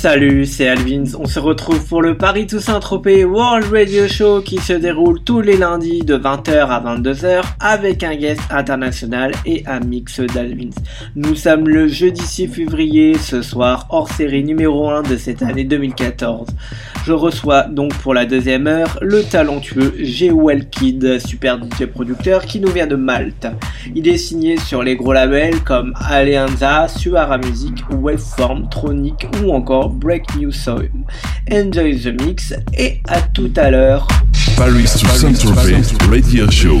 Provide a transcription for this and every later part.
Salut, c'est Alvins. On se retrouve pour le Paris Toussaint Tropez World Radio Show qui se déroule tous les lundis de 20h à 22h avec un guest international et un mix d'Alvins. Nous sommes le jeudi 6 février, ce soir, hors série numéro 1 de cette année 2014. Je reçois donc pour la deuxième heure le talentueux G. Kid, super DJ producteur qui nous vient de Malte. Il est signé sur les gros labels comme Alianza, Suara Music, Waveform, Tronic ou encore Break New Soil. Enjoy the mix et à tout à l'heure. Paris to Saint-Tropez Radio Show.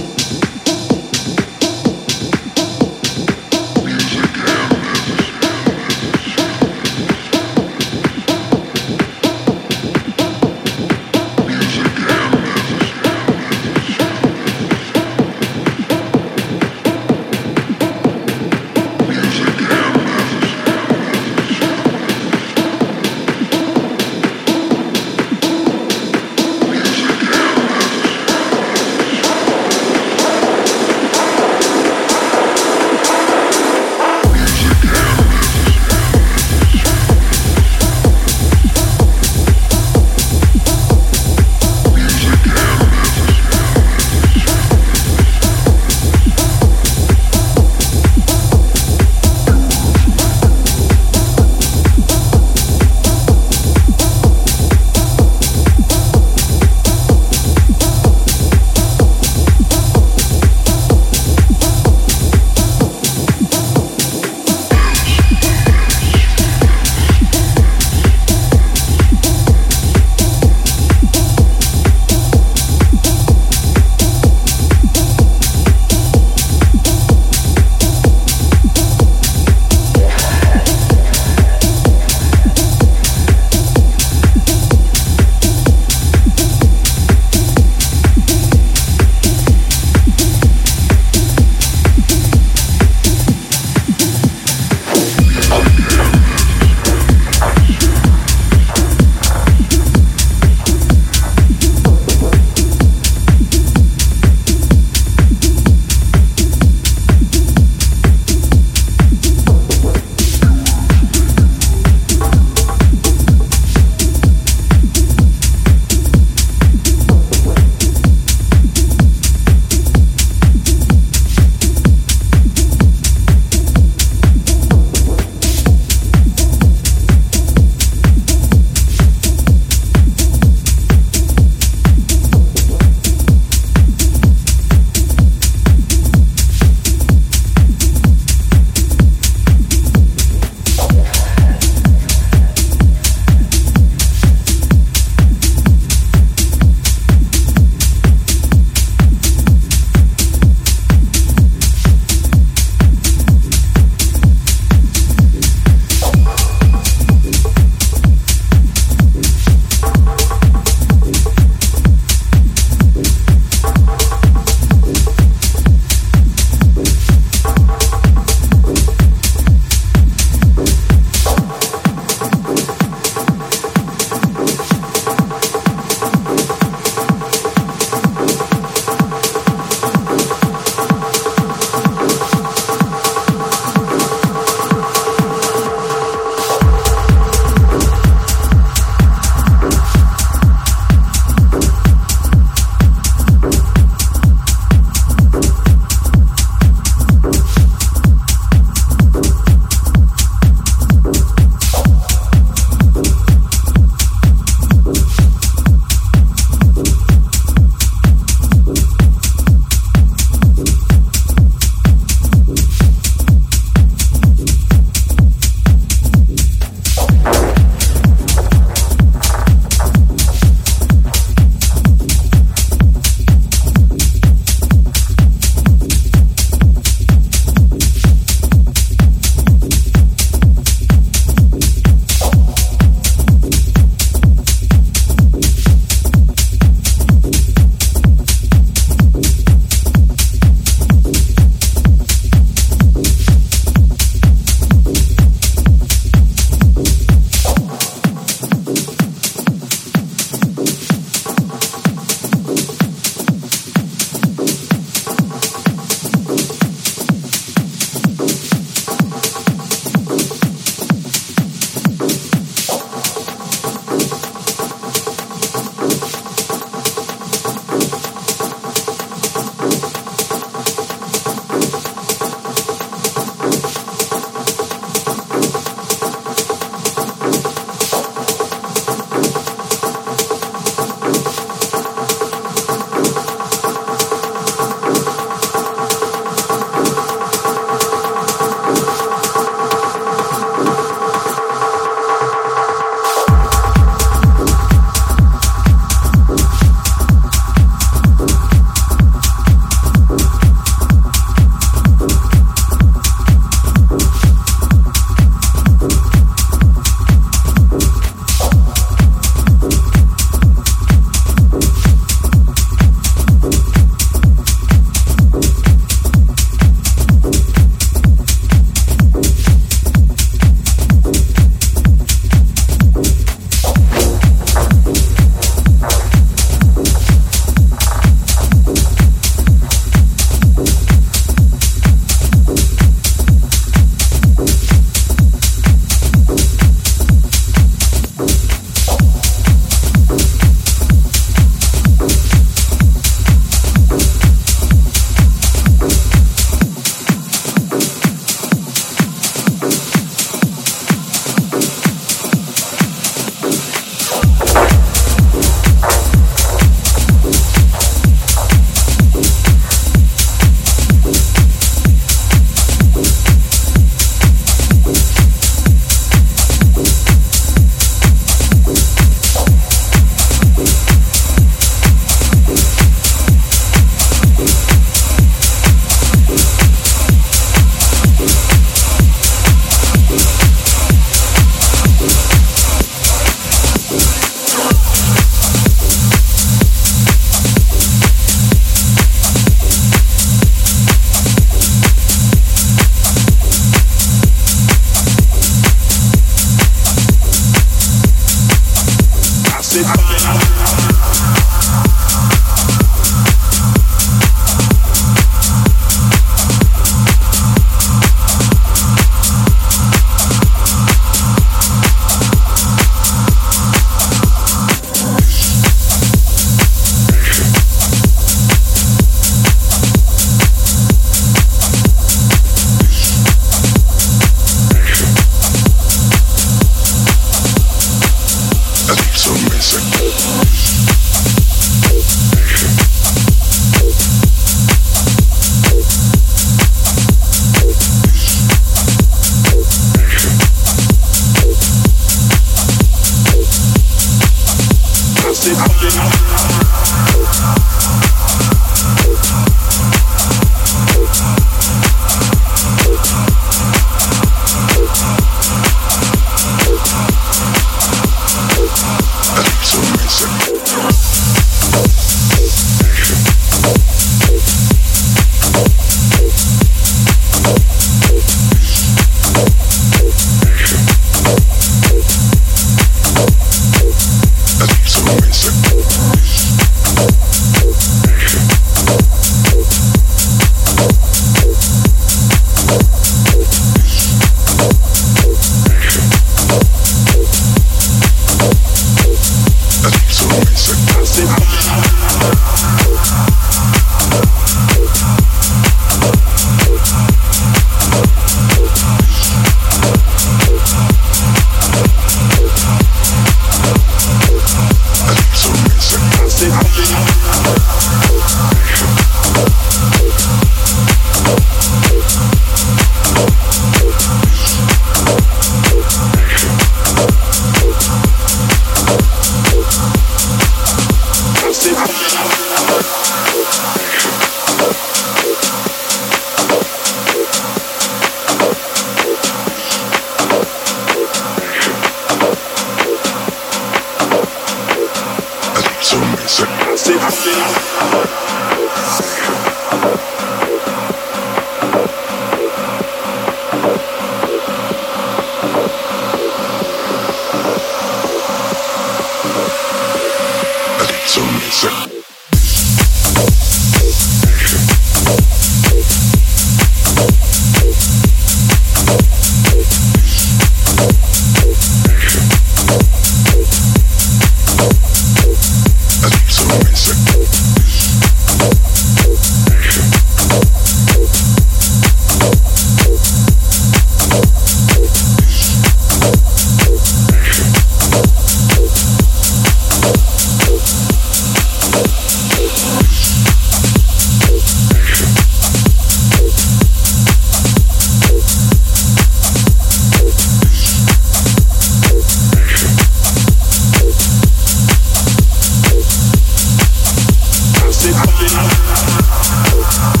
Oh,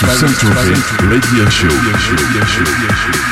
Paris to Saint-Tropez Radio Show.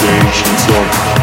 change, it's on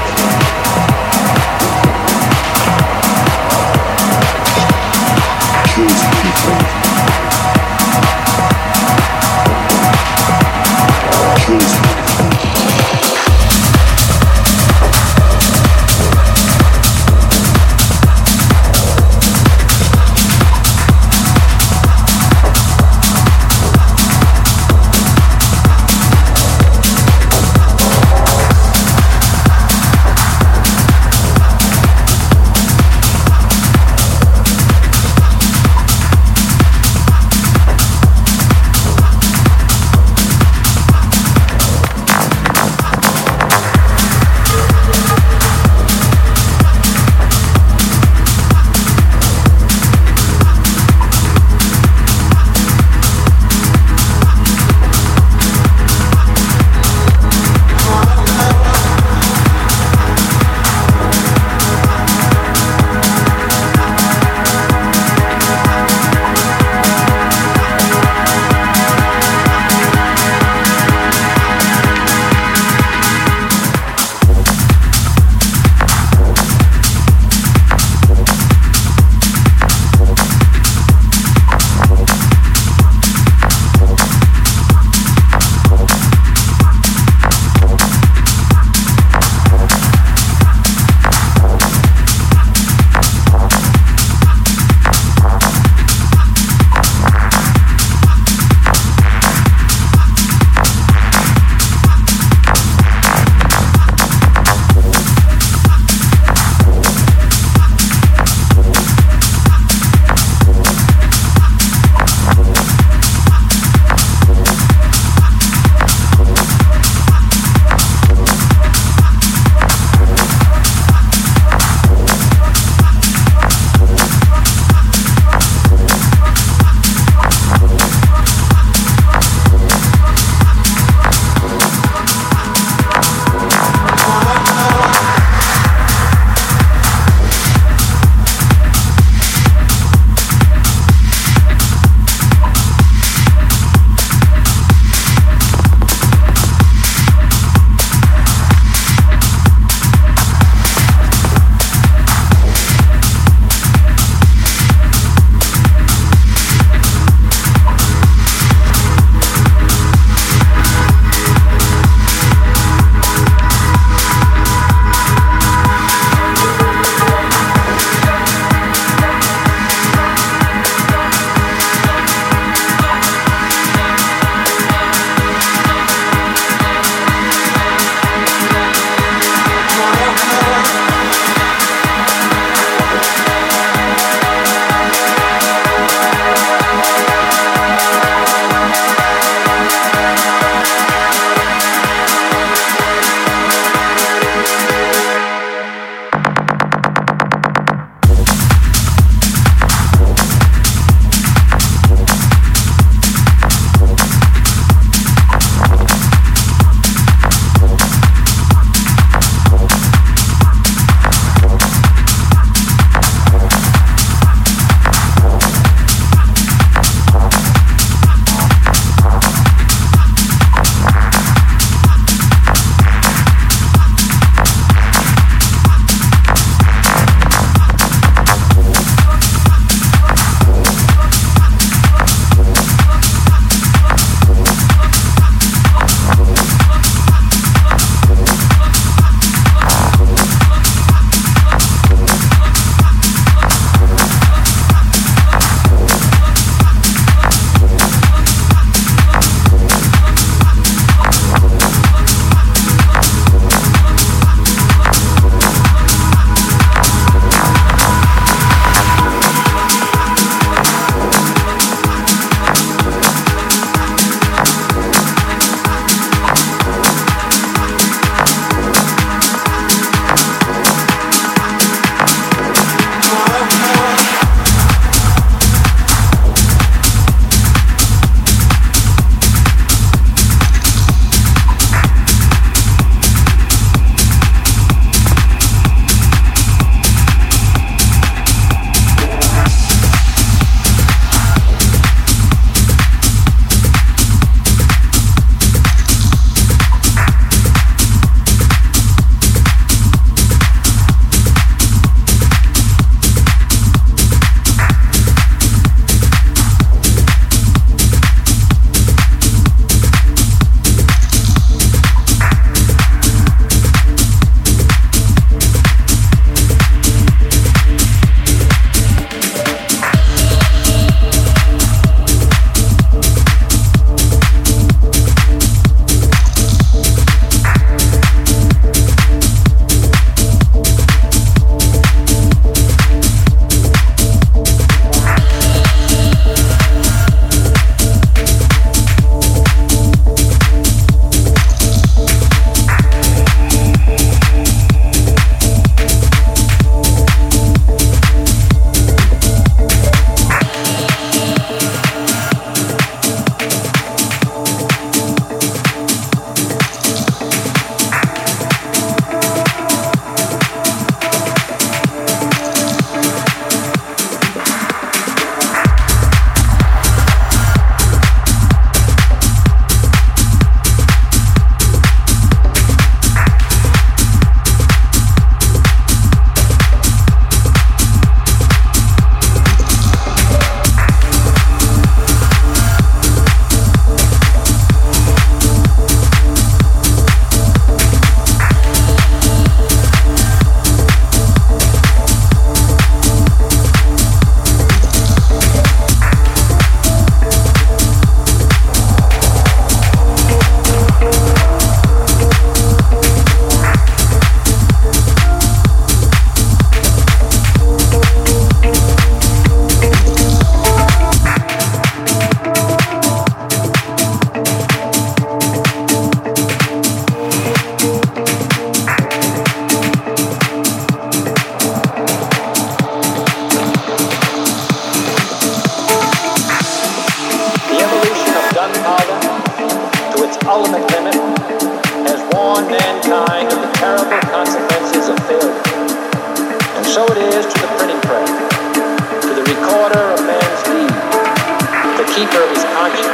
keeper of his conscience,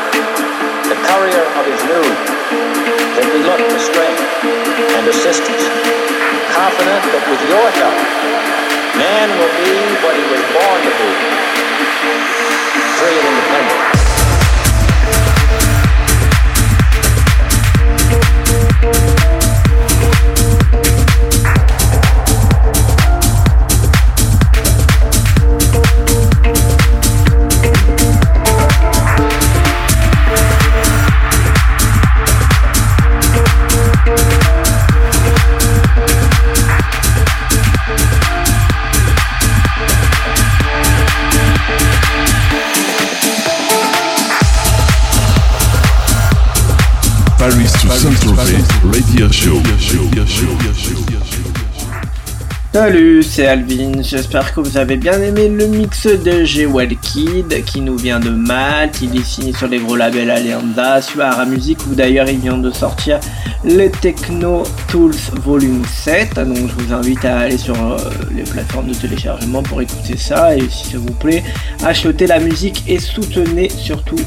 the courier of his mood, that we look for strength and assistance, confident that with your help, man will be what he was born to be, free and independent. Salut, c'est Alvin, j'espère que vous avez bien aimé le mix de G. Kid qui nous vient de Malte, il est signé sur les gros labels Alianza, Suara Music où d'ailleurs il vient de sortir le Techno Tools Volume 7, donc je vous invite à aller sur euh, les plateformes de téléchargement pour écouter ça. Et si ça vous plaît, achetez la musique et soutenez surtout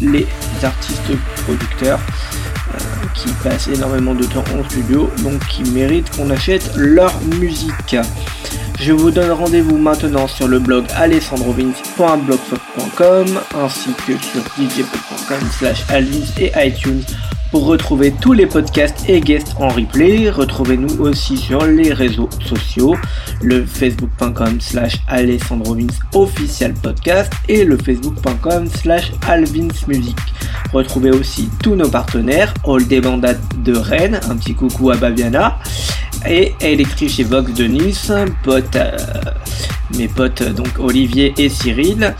les artistes producteurs qui passent énormément de temps en studio, donc qui méritent qu'on achète leur musique. Je vous donne rendez-vous maintenant sur le blog alessandrovins.blogspot.com ainsi que sur djpod.com slash et iTunes pour retrouver tous les podcasts et guests en replay. Retrouvez-nous aussi sur les réseaux sociaux, le facebook.com slash alessandrovins official podcast et le facebook.com slash alvinsmusic. Retrouvez aussi tous nos partenaires, All des de Rennes, un petit coucou à Babiana, et Electric et Vox de Nice, euh, mes potes donc Olivier et Cyril.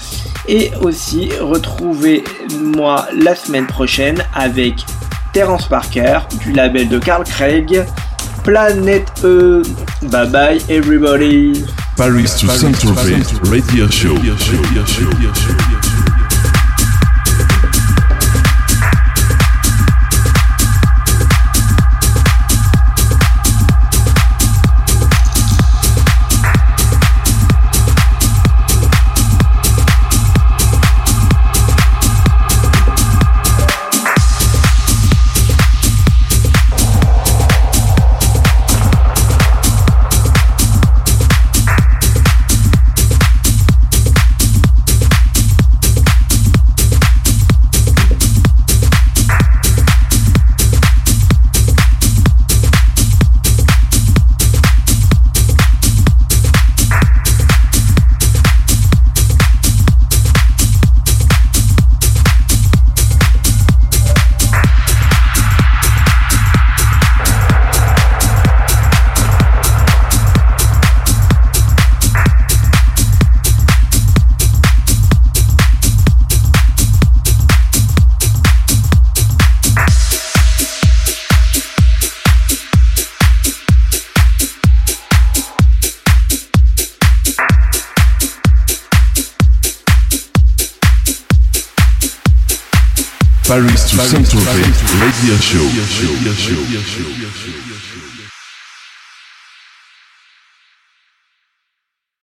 Et aussi retrouvez-moi la semaine prochaine avec Terence Parker du label de Carl Craig. Planète E. Bye bye everybody. Paris to Saint-Tropez Radio Show. Saint-Tropez Radio Show. Radio.